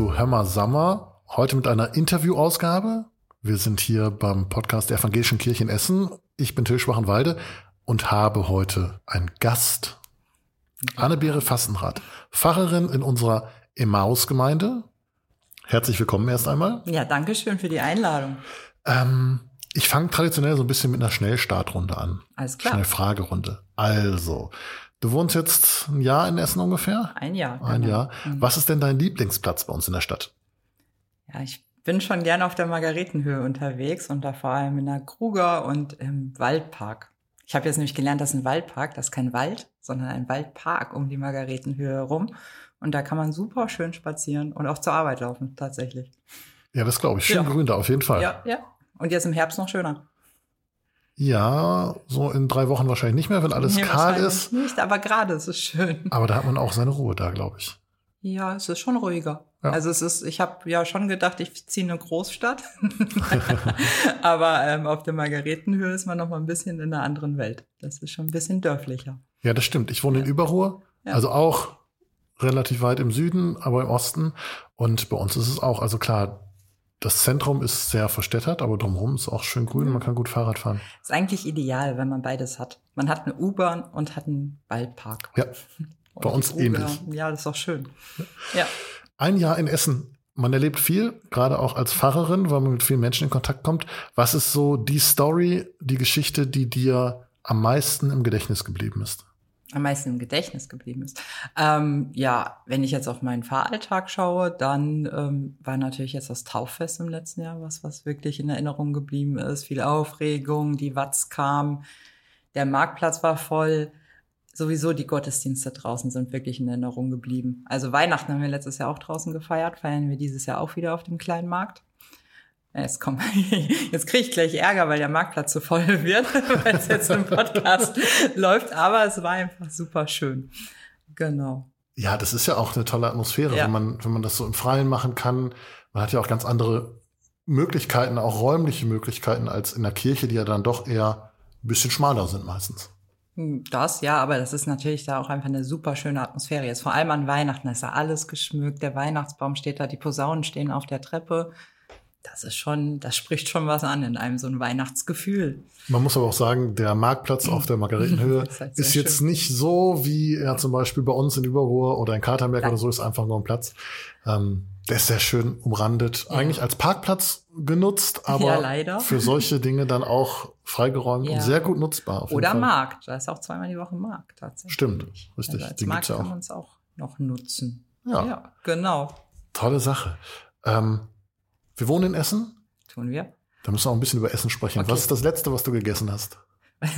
zu Hörmer Sommer. Heute mit einer Interviewausgabe. Wir sind hier beim Podcast der Evangelischen Kirche in Essen. Ich bin Till Schwachenwalde und habe heute einen Gast. Anne-Beere Fassenrath, Pfarrerin in unserer Emmaus-Gemeinde. Herzlich willkommen erst einmal. Ja, danke schön für die Einladung. Ähm, ich fange traditionell so ein bisschen mit einer Schnellstartrunde an. Alles klar. Schnellfragerunde. Also, du wohnst jetzt ein Jahr in Essen ungefähr? Ein Jahr. Ein genau. Jahr. Mhm. Was ist denn dein Lieblingsplatz bei uns in der Stadt? Ja, ich bin schon gerne auf der Margaretenhöhe unterwegs und da vor allem in der Kruger und im Waldpark. Ich habe jetzt nämlich gelernt, dass ein Waldpark, das ist kein Wald, sondern ein Waldpark um die Margaretenhöhe herum. Und da kann man super schön spazieren und auch zur Arbeit laufen, tatsächlich. Ja, das glaube ich. Schön Ja. grün da, auf jeden Fall. Ja, ja. Und jetzt im Herbst noch schöner. Ja, so in drei Wochen wahrscheinlich nicht mehr, wenn alles Nee, kahl ist. Nicht, aber gerade ist es schön. Aber da hat man auch seine Ruhe da, glaube ich. Ja, es ist schon ruhiger. Ja. Also es ist, ich habe ja schon gedacht, ich ziehe in eine Großstadt. Aber ähm, auf der Margaretenhöhe ist man noch mal ein bisschen in einer anderen Welt. Das ist schon ein bisschen dörflicher. Ja, das stimmt. Ich wohne in Überruhr, Ja. also auch relativ weit im Süden, aber im Osten. Und bei uns ist es auch, also klar, das Zentrum ist sehr verstädtert, aber drumherum ist auch schön grün, man kann gut Fahrrad fahren. Ist eigentlich ideal, wenn man beides hat. Man hat eine U-Bahn und hat einen Waldpark. Ja, Und bei uns ähnlich. Ja, das ist doch schön. Ja. Ein Jahr in Essen. Man erlebt viel, gerade auch als Pfarrerin, weil man mit vielen Menschen in Kontakt kommt. Was ist so die Story, die Geschichte, die dir am meisten im Gedächtnis geblieben ist? Am meisten im Gedächtnis geblieben ist. Ähm, ja, wenn ich jetzt auf meinen Fahralltag schaue, dann ähm, war natürlich jetzt das Tauffest im letzten Jahr was, was wirklich in Erinnerung geblieben ist. Viel Aufregung, die Watz kam, der Marktplatz war voll. Sowieso die Gottesdienste draußen sind wirklich in Erinnerung geblieben. Also Weihnachten haben wir letztes Jahr auch draußen gefeiert, feiern wir dieses Jahr auch wieder auf dem kleinen Markt. Jetzt komm, jetzt kriege ich gleich Ärger, weil der Marktplatz zu voll wird, weil es jetzt im Podcast läuft. Aber es war einfach super schön. Genau. Ja, das ist ja auch eine tolle Atmosphäre, Ja. wenn man, wenn man das so im Freien machen kann. Man hat ja auch ganz andere Möglichkeiten, auch räumliche Möglichkeiten als in der Kirche, die ja dann doch eher ein bisschen schmaler sind meistens. Hm, Das, ja, aber das ist natürlich da auch einfach eine super schöne Atmosphäre. Jetzt vor allem an Weihnachten ist da alles geschmückt, der Weihnachtsbaum steht da, die Posaunen stehen auf der Treppe. Das ist schon, das spricht schon was an in einem so ein Weihnachtsgefühl. Man muss aber auch sagen, der Marktplatz auf der Margaretenhöhe ist halt ist jetzt schön. nicht so, wie er zum Beispiel bei uns in Überruhr oder in Katerberg Nein. oder so ist, einfach nur ein Platz. Ähm, der ist sehr schön umrandet, Ja. eigentlich als Parkplatz genutzt, aber Ja, für solche Dinge dann auch freigeräumt und Ja. sehr gut nutzbar. Oder Fall. Markt. Da ist auch zweimal die Woche Markt tatsächlich. Stimmt, richtig. Also als Den Markt ja kann auch. man es auch noch nutzen. Ja. ja genau. Tolle Sache. Ähm, wir wohnen in Essen. Tun wir. Da müssen wir auch ein bisschen über Essen sprechen. Okay. Was ist das Letzte, was du gegessen hast?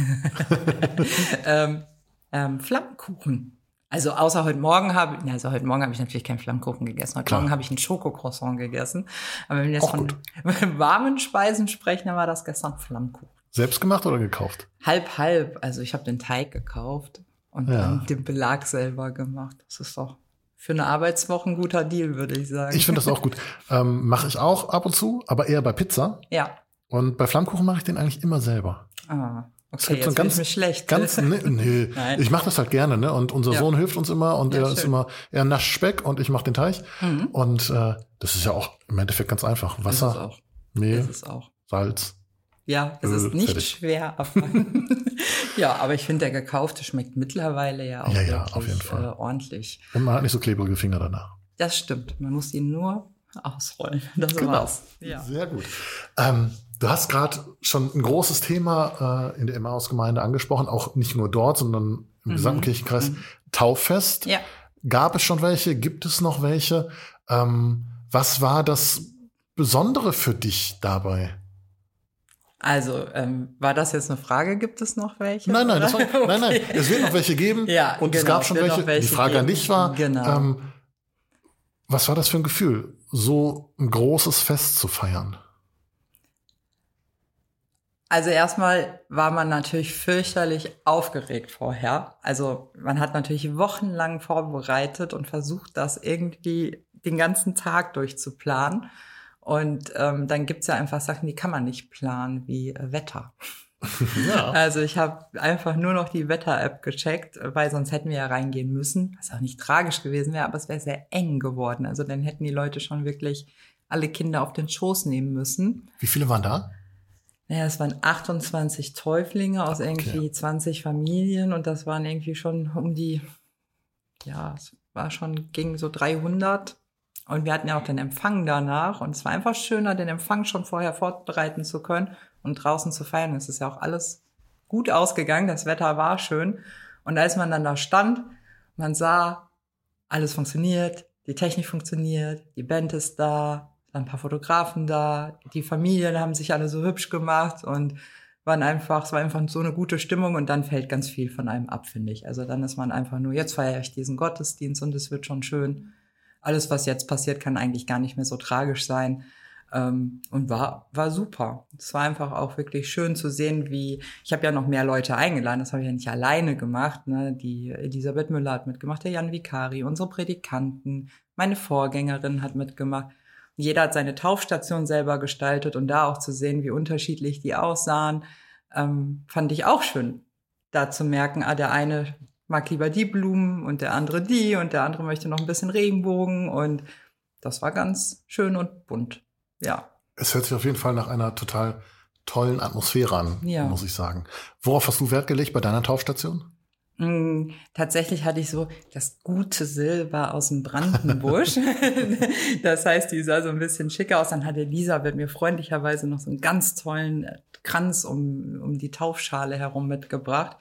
ähm, ähm, Flammkuchen. Also außer heute Morgen habe ich, also heute Morgen habe ich natürlich keinen Flammkuchen gegessen. Heute Klar. Morgen habe ich einen Schokocroissant gegessen. Aber wenn wir jetzt Auch von warmen Speisen sprechen, dann war das gestern Flammkuchen. Selbst gemacht oder gekauft? Halb, halb. Also ich habe den Teig gekauft und Ja. dann den Belag selber gemacht. Das ist doch für eine Arbeitswoche ein guter Deal, würde ich sagen. Ich finde das auch gut. Ähm, mache ich auch ab und zu, aber eher bei Pizza. Ja. Und bei Flammkuchen mache ich den eigentlich immer selber. Ah, okay, so jetzt bin ich mir schlecht. Ganz, nee, nee. Nein. ich mache das halt gerne, ne? Und unser Ja. Sohn hilft uns immer und Ja, er ist schön. immer, er nascht Speck und ich mache den Teig. Mhm. Und äh, das ist ja auch im Endeffekt ganz einfach. Ist Wasser, auch. Mehl, Ist es auch. Salz. Ja, es ist nicht fertig. schwer. Aber ja, aber ich finde, der gekaufte schmeckt mittlerweile ja auch Ja, ja, wirklich, auf jeden Fall. Äh, ordentlich. Und man hat nicht so klebrige Finger danach. Das stimmt. Man muss ihn nur ausrollen. Das Genau. war's. Ja. Sehr gut. Ähm, du hast gerade schon ein großes Thema äh, in der Emmaus-Gemeinde angesprochen, auch nicht nur dort, sondern im Mhm. gesamten Kirchenkreis. Mhm. Tauffest. ja. Gab es schon welche? Gibt es noch welche? Ähm, was war das Besondere für dich dabei? Also, ähm, war das jetzt eine Frage? Gibt es noch welche? Nein, nein, das war, oder? nein, nein, Okay. es wird noch welche geben. Ja, und es genau, gab schon welche. welche Die Frage an geben. dich war, Genau. ähm, was war das für ein Gefühl, so ein großes Fest zu feiern? Also erstmal war man natürlich fürchterlich aufgeregt vorher. Also man hat natürlich wochenlang vorbereitet und versucht, das irgendwie den ganzen Tag durchzuplanen. Und ähm, dann gibt's ja einfach Sachen, die kann man nicht planen, wie äh, Wetter. ja. Also ich habe einfach nur noch die Wetter-App gecheckt, weil sonst hätten wir ja reingehen müssen, was auch nicht tragisch gewesen wäre, aber es wäre sehr eng geworden. Also dann hätten die Leute schon wirklich alle Kinder auf den Schoß nehmen müssen. Wie viele waren da? Naja, es waren 28 Täuflinge aus irgendwie okay. 20 Familien und das waren irgendwie schon um die, ja, es war schon, ging so 300. Und wir hatten ja auch den Empfang danach und es war einfach schöner, den Empfang schon vorher vorbereiten zu können und draußen zu feiern. Es ist ja auch alles gut ausgegangen, das Wetter war schön. Und als man dann da stand, man sah, alles funktioniert, die Technik funktioniert, die Band ist da, ein paar Fotografen da, die Familien haben sich alle so hübsch gemacht und waren einfach, es war einfach so eine gute Stimmung und dann fällt ganz viel von einem ab, finde ich. Also dann ist man einfach nur, jetzt feiere ich diesen Gottesdienst und es wird schon schön. Alles, was jetzt passiert, kann eigentlich gar nicht mehr so tragisch sein. Ähm, und war, war super. Es war einfach auch wirklich schön zu sehen, wie, ich habe ja noch mehr Leute eingeladen, das habe ich ja nicht alleine gemacht. Ne? Die Elisabeth Müller hat mitgemacht, der Jan Vikari, unsere Predikanten, meine Vorgängerin hat mitgemacht. Jeder hat seine Taufstation selber gestaltet und da auch zu sehen, wie unterschiedlich die aussahen, ähm, fand ich auch schön. Da zu merken, ah, der eine mag lieber die Blumen und der andere die und der andere möchte noch ein bisschen Regenbogen und das war ganz schön und bunt. Ja. Es hört sich auf jeden Fall nach einer total tollen Atmosphäre an, ja. muss ich sagen. Worauf hast du Wert gelegt bei deiner Taufstation? Mm, tatsächlich hatte ich so das gute Silber aus dem Brandenbusch. das heißt, die sah so ein bisschen schicker aus. Dann hat Elisabeth mir freundlicherweise noch so einen ganz tollen Kranz um, um die Taufschale herum mitgebracht.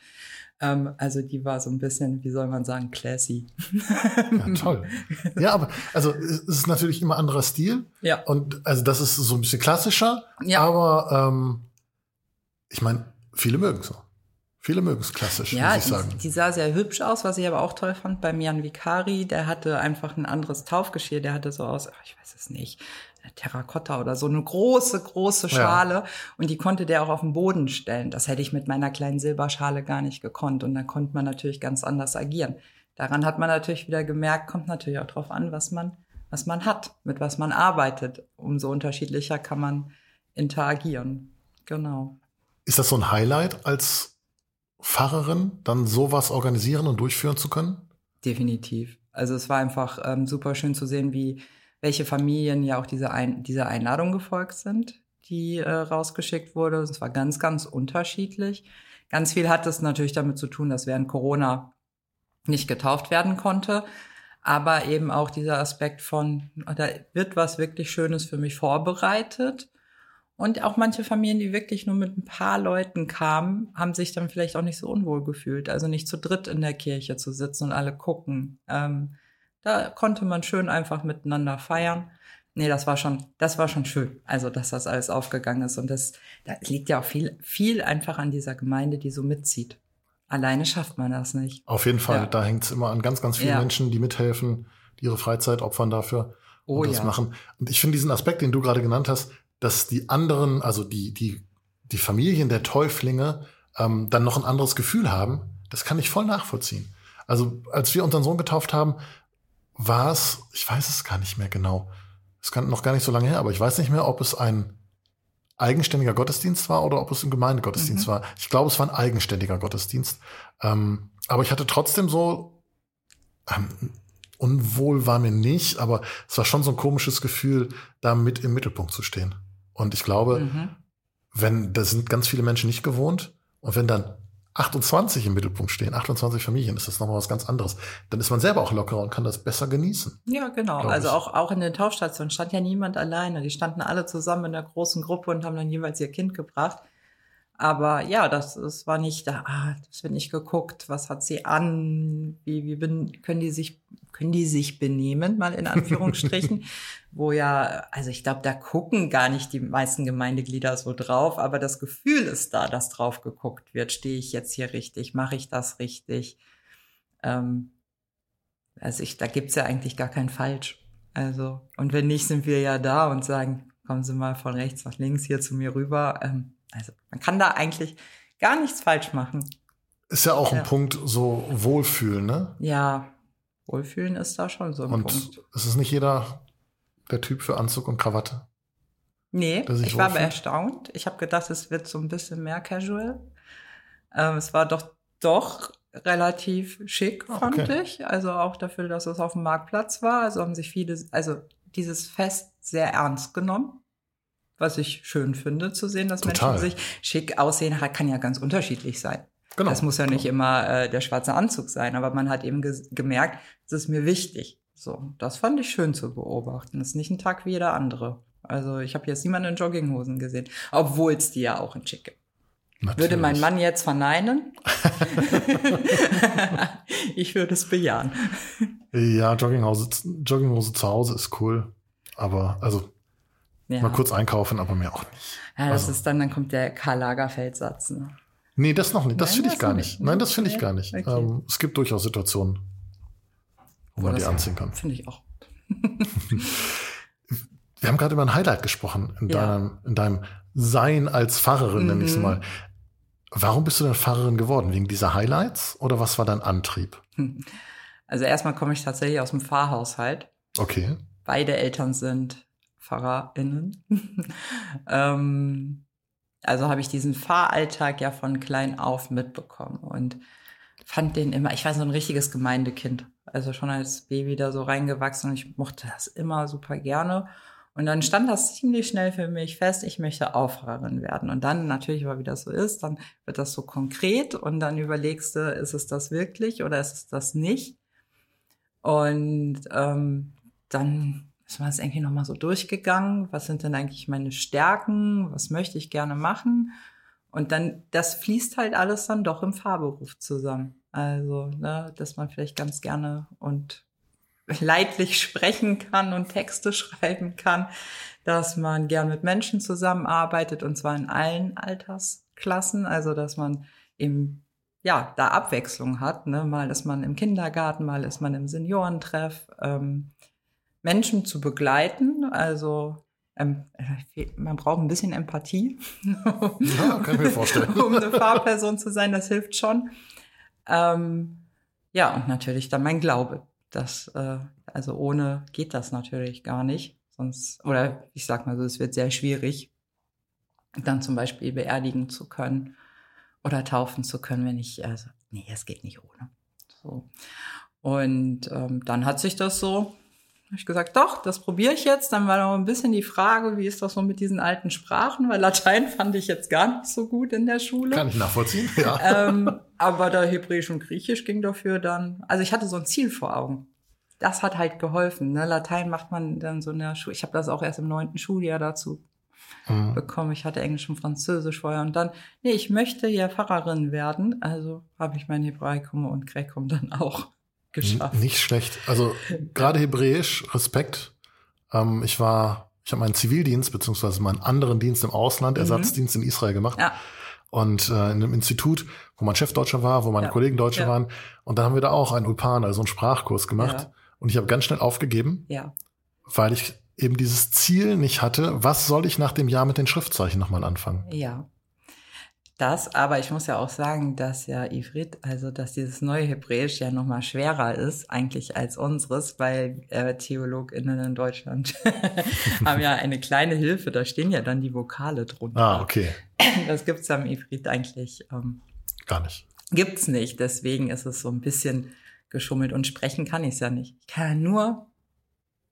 Ähm, also die war so ein bisschen, wie soll man sagen, classy. ja, toll. Ja, aber also es ist natürlich immer anderer Stil. Ja. Und also das ist so ein bisschen klassischer. Ja. Aber ähm, ich meine, viele mögen so. Viele mögen es klassisch, ja, muss ich sagen. Die, die sah sehr hübsch aus, was ich aber auch toll fand beim Jan Vikari. Der hatte einfach ein anderes Taufgeschirr. Der hatte so aus, ich weiß es nicht, Terrakotta oder so eine große, große Schale. Ja. Und die konnte der auch auf den Boden stellen. Das hätte ich mit meiner kleinen Silberschale gar nicht gekonnt. Und dann konnte man natürlich ganz anders agieren. Daran hat man natürlich wieder gemerkt, kommt natürlich auch drauf an, was man, was man hat, mit was man arbeitet. Umso unterschiedlicher kann man interagieren. Genau. Ist das so ein Highlight als Pfarrerin, dann sowas organisieren und durchführen zu können? Definitiv. Also es war einfach ähm, super schön zu sehen, wie welche Familien ja auch diese Ein dieser Einladung gefolgt sind, die äh, rausgeschickt wurde. Es war ganz, ganz unterschiedlich. Ganz viel hat es natürlich damit zu tun, dass während Corona nicht getauft werden konnte. Aber eben auch dieser Aspekt von, da wird was wirklich Schönes für mich vorbereitet. Und auch manche Familien, die wirklich nur mit ein paar Leuten kamen, haben sich dann vielleicht auch nicht so unwohl gefühlt. Also nicht zu dritt in der Kirche zu sitzen und alle gucken. Ähm, da konnte man schön einfach miteinander feiern. Nee, das war schon, das war schon schön. Also, dass das alles aufgegangen ist. Und das, da liegt ja auch viel, viel einfach an dieser Gemeinde, die so mitzieht. Alleine schafft man das nicht. Auf jeden Fall. Ja. Da hängt es immer an ganz, ganz vielen ja. Menschen, die mithelfen, die ihre Freizeit opfern dafür oh, und das ja. machen. Und ich finde diesen Aspekt, den du gerade genannt hast, dass die anderen, also die, die, die Familien der Täuflinge ähm, dann noch ein anderes Gefühl haben, das kann ich voll nachvollziehen. Also als wir unseren Sohn getauft haben, war es, ich weiß es gar nicht mehr genau, es kann noch gar nicht so lange her, aber ich weiß nicht mehr, ob es ein eigenständiger Gottesdienst war oder ob es ein Gemeindegottesdienst mhm. war. Ich glaube, es war ein eigenständiger Gottesdienst. Ähm, aber ich hatte trotzdem so, ähm, unwohl war mir nicht, aber es war schon so ein komisches Gefühl, da mit im Mittelpunkt zu stehen. Und ich glaube, mhm. wenn, da sind ganz viele Menschen nicht gewohnt und wenn dann 28 im Mittelpunkt stehen, 28 Familien, ist das nochmal was ganz anderes. Dann ist man selber auch lockerer und kann das besser genießen. Ja, genau. Also auch, auch in den Taufstationen stand ja niemand alleine. Die standen alle zusammen in der großen Gruppe und haben dann jeweils ihr Kind gebracht. Aber ja, das, das war nicht da, ah, das wird nicht geguckt, was hat sie an, wie, wie bin, können die sich, können die sich benehmen, mal in Anführungsstrichen, wo ja, also ich glaube, da gucken gar nicht die meisten Gemeindeglieder so drauf, aber das Gefühl ist da, dass drauf geguckt wird. Stehe ich jetzt hier richtig? Mache ich das richtig? Ähm, also ich, da gibt's ja eigentlich gar kein Falsch. Also, und wenn nicht, sind wir ja da und sagen, kommen Sie mal von rechts nach links hier zu mir rüber. Ähm, also man kann da eigentlich gar nichts falsch machen. Ist ja auch ja. ein Punkt, so Wohlfühlen, ne? Ja, Wohlfühlen ist da schon so ein und Punkt. es ist nicht jeder der Typ für Anzug und Krawatte. Nee, ich war aber erstaunt. Ich habe gedacht, es wird so ein bisschen mehr casual. Ähm, es war doch doch relativ schick, Ah, fand okay. ich. Also auch dafür, dass es auf dem Marktplatz war. Also haben sich viele, also dieses Fest sehr ernst genommen. Was ich schön finde zu sehen, dass Total. Menschen sich schick aussehen, kann ja ganz unterschiedlich sein. Genau. Das muss ja nicht immer äh, der schwarze Anzug sein, aber man hat eben ges- gemerkt, es ist mir wichtig. So, das fand ich schön zu beobachten. Das ist nicht ein Tag wie jeder andere. Also ich habe jetzt niemanden in Jogginghosen gesehen, obwohl es die ja auch in schick gibt. Würde mein Natürlich. Mann jetzt verneinen? ich würde es bejahen. Ja, Jogginghose, Jogginghose zu Hause ist cool. Aber, also, Ja, mal kurz einkaufen, aber mehr auch nicht. ja das also- ist dann, dann kommt der Karl Lagerfeld-Satz. Ne? Nee, das noch nicht. Das finde ich gar nicht. nicht. Nein, das finde ich gar nicht. Okay. Ähm, es gibt durchaus Situationen, wo man das- die anziehen kann. Finde ich auch. Wir haben gerade über ein Highlight gesprochen in, Ja. deinem, in deinem Sein als Pfarrerin, nenne ich es Mhm. mal. Warum bist du denn Pfarrerin geworden? Wegen dieser Highlights oder was war dein Antrieb? Also erstmal komme ich tatsächlich aus dem Pfarrhaushalt. Okay. Beide Eltern sind PfarrerInnen. ähm, also habe ich diesen Pfarralltag ja von klein auf mitbekommen und fand den immer, ich war so ein richtiges Gemeindekind. Also schon als Baby da so reingewachsen und ich mochte das immer super gerne. Und dann stand das ziemlich schnell für mich fest, ich möchte auch Pfarrerin werden. Und dann natürlich, weil wie das so ist, dann wird das so konkret und dann überlegst du, ist es das wirklich oder ist es das nicht? Und ähm, dann ist man es irgendwie nochmal so durchgegangen. Was sind denn eigentlich meine Stärken? Was möchte ich gerne machen? Und dann, das fließt halt alles dann doch im Fahrberuf zusammen. Also, ne, dass man vielleicht ganz gerne und leidlich sprechen kann und Texte schreiben kann, dass man gern mit Menschen zusammenarbeitet und zwar in allen Altersklassen. Also, dass man eben ja, da Abwechslung hat. Ne? Mal ist man im Kindergarten, mal ist man im Seniorentreff. Ähm, Menschen zu begleiten, also ähm, man braucht ein bisschen Empathie, Ja, kann ich mir vorstellen. um eine Fahrperson zu sein, das hilft schon. Ähm, ja, und natürlich dann mein Glaube. Das, äh, also ohne geht das natürlich gar nicht. Sonst, oder ich sag mal so, es wird sehr schwierig, dann zum Beispiel beerdigen zu können oder taufen zu können, wenn ich, also, nee, es geht nicht ohne. So. Und ähm, dann hat sich das so, habe ich gesagt, doch, das probiere ich jetzt. Dann war noch ein bisschen die Frage, wie ist das so mit diesen alten Sprachen, weil Latein fand ich jetzt gar nicht so gut in der Schule. Kann ich nachvollziehen, ja. ähm, aber da Hebräisch und Griechisch ging dafür dann, also ich hatte so ein Ziel vor Augen. Das hat halt geholfen. Ne? Latein macht man dann so in der Schule. Ich habe das auch erst im neunten Schuljahr dazu Mhm. bekommen. Ich hatte Englisch und Französisch vorher und dann, nee, ich möchte ja Pfarrerin werden. Also habe ich mein Hebraikum und Gräkum dann auch geschafft. Nicht schlecht. Also gerade Hebräisch, Respekt. Ähm, ich war, ich habe meinen Zivildienst beziehungsweise meinen anderen Dienst im Ausland, Mhm. Ersatzdienst in Israel gemacht. Ja, Und äh, in einem Institut, wo mein Chef Deutscher war, wo meine Ja. Kollegen Deutsche Ja. waren. Und dann haben wir da auch einen Ulpan, also einen Sprachkurs gemacht. Und ich habe ganz schnell aufgegeben, ja. weil ich eben dieses Ziel nicht hatte, was soll ich nach dem Jahr mit den Schriftzeichen nochmal anfangen? Ja. Das, aber ich muss ja auch sagen, dass ja Ivrit, also dass dieses neue Hebräisch ja nochmal schwerer ist eigentlich als unseres, weil äh, TheologInnen in Deutschland haben ja eine kleine Hilfe, da stehen ja dann die Vokale drunter. Ah, okay. Das gibt's am Ivrit eigentlich, ähm, Gar nicht. gibt's nicht. Deswegen ist es so ein bisschen geschummelt und sprechen kann ich es ja nicht. Ich kann ja nur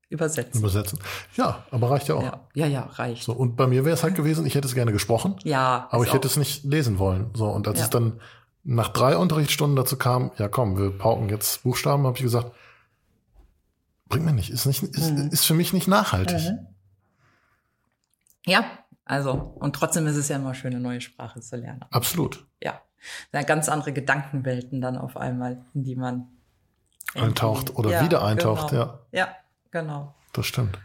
übersetzen. Übersetzen. Ja, aber reicht ja auch. Ja, ja, ja, reicht. So, und bei mir wäre es halt gewesen, ich hätte es gerne gesprochen, Ja, aber ich hätte auch- es nicht lesen wollen. So, und als Ja. es dann nach drei Unterrichtsstunden dazu kam, ja komm, wir pauken jetzt Buchstaben, habe ich gesagt, bringt mir nicht, ist nicht, ist, Mhm. ist für mich nicht nachhaltig. Mhm. Ja, also, und trotzdem ist es ja immer schön, eine neue Sprache zu lernen. Absolut. Ja. Da ganz andere Gedankenwelten dann auf einmal, in die man Eintaucht oder wieder eintaucht, genau. ja. Ja, genau. Das stimmt.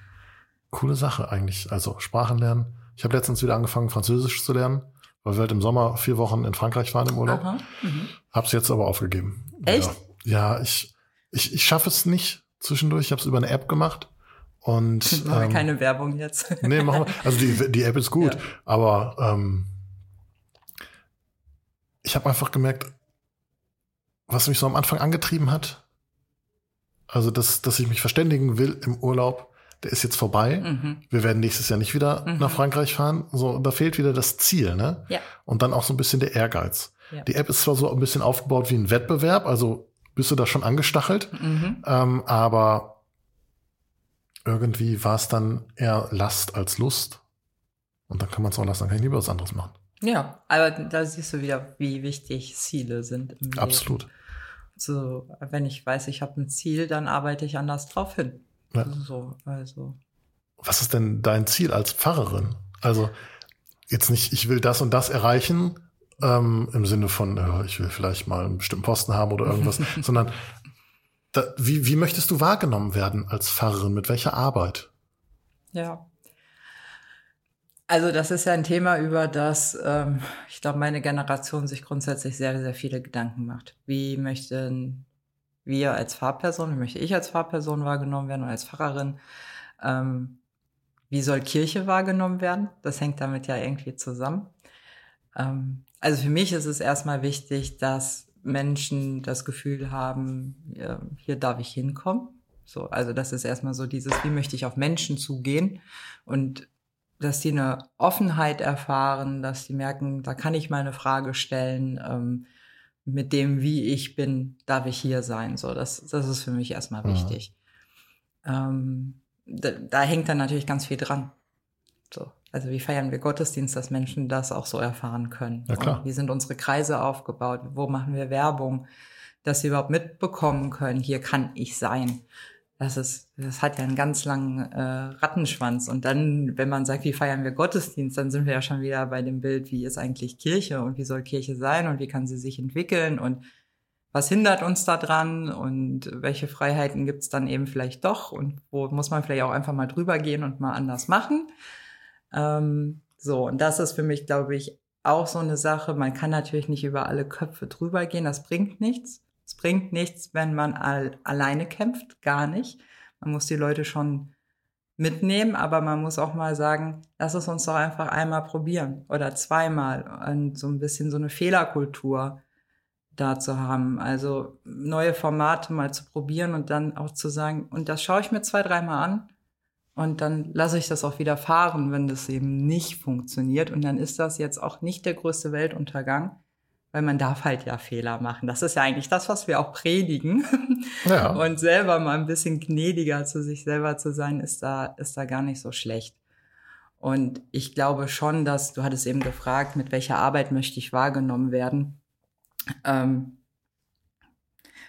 Coole Sache eigentlich. Also Sprachen lernen. Ich habe letztens wieder angefangen, Französisch zu lernen, weil wir halt im Sommer vier Wochen in Frankreich waren im Urlaub. Aha. Mhm. Hab's jetzt aber aufgegeben. Echt? Ja, ja ich, ich, ich schaffe es nicht zwischendurch. Ich habe es über eine App gemacht. Und Machen wir ähm, keine Werbung jetzt. nee, machen wir. Also die, die App ist gut, Ja. aber ähm, ich habe einfach gemerkt, was mich so am Anfang angetrieben hat, also dass, dass ich mich verständigen will im Urlaub, der ist jetzt vorbei. Mhm. Wir werden nächstes Jahr nicht wieder Mhm. nach Frankreich fahren. So, da fehlt wieder das Ziel, ne? Ja. Und dann auch so ein bisschen der Ehrgeiz. Ja. Die App ist zwar so ein bisschen aufgebaut wie ein Wettbewerb, also bist du da schon angestachelt, Mhm. ähm, aber irgendwie war es dann eher Last als Lust. Und dann kann man es auch lassen, dann kann ich lieber was anderes machen. Ja, aber da siehst du wieder, wie wichtig Ziele sind im Leben. So, wenn ich weiß, ich habe ein Ziel, dann arbeite ich anders drauf hin. Ja. So, also. Was ist denn dein Ziel als Pfarrerin? Also jetzt nicht, ich will das und das erreichen, ähm, im Sinne von, äh, ich will vielleicht mal einen bestimmten Posten haben oder irgendwas, sondern da, wie, wie möchtest du wahrgenommen werden als Pfarrerin? Mit welcher Arbeit? Ja. Also das ist ja ein Thema, über das ähm, ich glaube, meine Generation sich grundsätzlich sehr, sehr viele Gedanken macht. Wie möchten wir als Fahrperson, wie möchte ich als Fahrperson wahrgenommen werden oder als Pfarrerin? Ähm, wie soll Kirche wahrgenommen werden? Das hängt damit ja irgendwie zusammen. Ähm, also für mich ist es erstmal wichtig, dass Menschen das Gefühl haben, hier darf ich hinkommen. So, also das ist erstmal so dieses, wie möchte ich auf Menschen zugehen und dass die eine Offenheit erfahren, dass die merken, da kann ich mal eine Frage stellen, ähm, mit dem, wie ich bin, darf ich hier sein. So, das, das ist für mich erstmal Mhm. wichtig. Ähm, da, da hängt dann natürlich ganz viel dran. So. Also wie feiern wir Gottesdienst, dass Menschen das auch so erfahren können? Ja, klar. Und wie sind unsere Kreise aufgebaut? Wo machen wir Werbung? Dass sie überhaupt mitbekommen können, hier kann ich sein. Das ist, das hat ja einen ganz langen äh, Rattenschwanz. Und dann, wenn man sagt, wie feiern wir Gottesdienst, dann sind wir ja schon wieder bei dem Bild, wie ist eigentlich Kirche und wie soll Kirche sein und wie kann sie sich entwickeln und was hindert uns da dran und welche Freiheiten gibt's dann eben vielleicht doch und wo muss man vielleicht auch einfach mal drüber gehen und mal anders machen. Ähm, so, und das ist für mich, glaube ich, auch so eine Sache. Man kann natürlich nicht über alle Köpfe drüber gehen, das bringt nichts. Bringt nichts, wenn man all, alleine kämpft, gar nicht. Man muss die Leute schon mitnehmen, aber man muss auch mal sagen, lass es uns doch einfach einmal probieren oder zweimal und so ein bisschen so eine Fehlerkultur da zu haben. Also neue Formate mal zu probieren und dann auch zu sagen, und das schaue ich mir zwei, dreimal an und dann lasse ich das auch wieder fahren, wenn das eben nicht funktioniert. Und dann ist das jetzt auch nicht der größte Weltuntergang, weil man darf halt ja Fehler machen. Das ist ja eigentlich das, was wir auch predigen. Ja. Und selber mal ein bisschen gnädiger zu sich selber zu sein, ist da, ist da gar nicht so schlecht. Und ich glaube schon, dass, du hattest eben gefragt, mit welcher Arbeit möchte ich wahrgenommen werden. Ähm,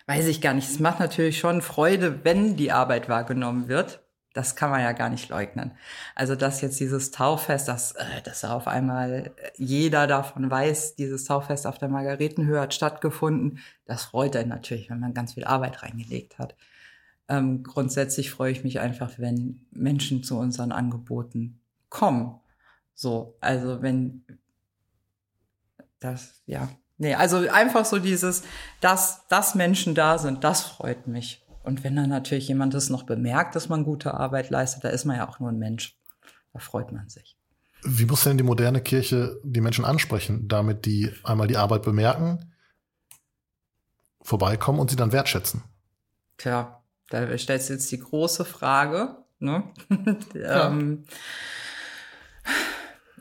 weiß ich gar nicht. Es macht natürlich schon Freude, wenn die Arbeit wahrgenommen wird. Das kann man ja gar nicht leugnen. Also, dass jetzt dieses Tauffest, dass, äh, dass auf einmal jeder davon weiß, dieses Tauffest auf der Margaretenhöhe hat stattgefunden, das freut einen natürlich, wenn man ganz viel Arbeit reingelegt hat. Ähm, grundsätzlich freue ich mich einfach, wenn Menschen zu unseren Angeboten kommen. So, also wenn das, ja. Nee, also einfach so dieses, dass, dass Menschen da sind, das freut mich. Und wenn dann natürlich jemand das noch bemerkt, dass man gute Arbeit leistet, da ist man ja auch nur ein Mensch. Da freut man sich. Wie muss denn die moderne Kirche die Menschen ansprechen, damit die einmal die Arbeit bemerken, vorbeikommen und sie dann wertschätzen? Tja, da stellst du jetzt die große Frage. Ne? Ja. ähm,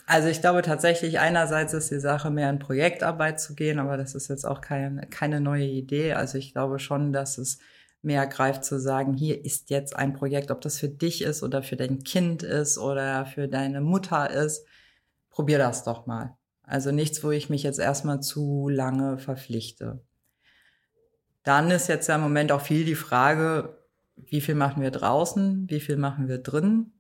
also ich glaube tatsächlich, einerseits ist die Sache mehr in Projektarbeit zu gehen, aber das ist jetzt auch kein, keine neue Idee. Also ich glaube schon, dass es mehr greift zu sagen, hier ist jetzt ein Projekt, ob das für dich ist oder für dein Kind ist oder für deine Mutter ist. Probier das doch mal. Also nichts, wo ich mich jetzt erstmal zu lange verpflichte. Dann ist jetzt ja im Moment auch viel die Frage, wie viel machen wir draußen, wie viel machen wir drin.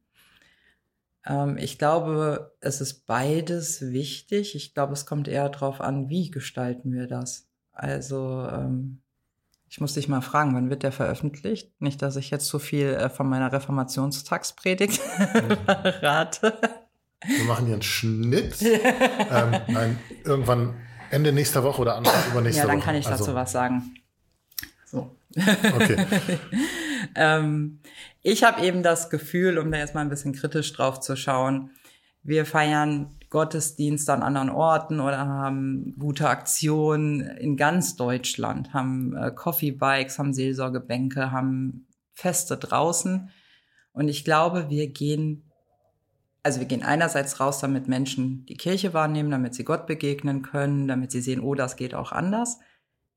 Ähm, ich glaube, es ist beides wichtig. Ich glaube, es kommt eher darauf an, wie gestalten wir das. Also ähm, ich muss dich mal fragen, wann wird der veröffentlicht? Nicht, dass ich jetzt so viel äh, von meiner Reformationstagspredigt verrate. Wir machen hier einen Schnitt. ähm, nein, irgendwann Ende nächster Woche oder Anfang übernächster Ja, Woche. dann kann ich dazu Also, was sagen. So. Okay. ähm, ich habe eben das Gefühl, um da jetzt mal ein bisschen kritisch drauf zu schauen, wir feiern Gottesdienst an anderen Orten oder haben gute Aktionen in ganz Deutschland, haben äh, Coffee Bikes, haben Seelsorgebänke, haben Feste draußen. Und ich glaube, wir gehen, also wir gehen einerseits raus, damit Menschen die Kirche wahrnehmen, damit sie Gott begegnen können, damit sie sehen, oh, das geht auch anders.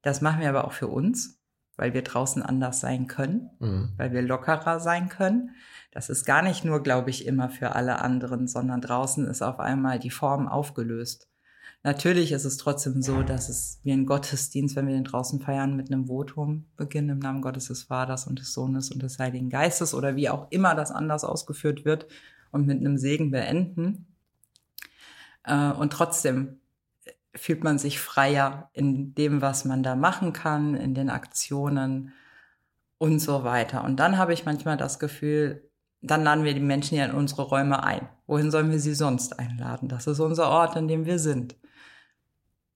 Das machen wir aber auch für uns, weil wir draußen anders sein können, mhm. weil wir lockerer sein können. Das ist gar nicht nur, glaube ich, immer für alle anderen, sondern draußen ist auf einmal die Form aufgelöst. Natürlich ist es trotzdem so, dass es wie ein Gottesdienst, wenn wir den draußen feiern, mit einem Votum beginnen im Namen Gottes des Vaters und des Sohnes und des Heiligen Geistes oder wie auch immer das anders ausgeführt wird und mit einem Segen beenden. Äh, und trotzdem fühlt man sich freier in dem, was man da machen kann, in den Aktionen und so weiter. Und dann habe ich manchmal das Gefühl, dann laden wir die Menschen ja in unsere Räume ein. Wohin sollen wir sie sonst einladen? Das ist unser Ort, in dem wir sind.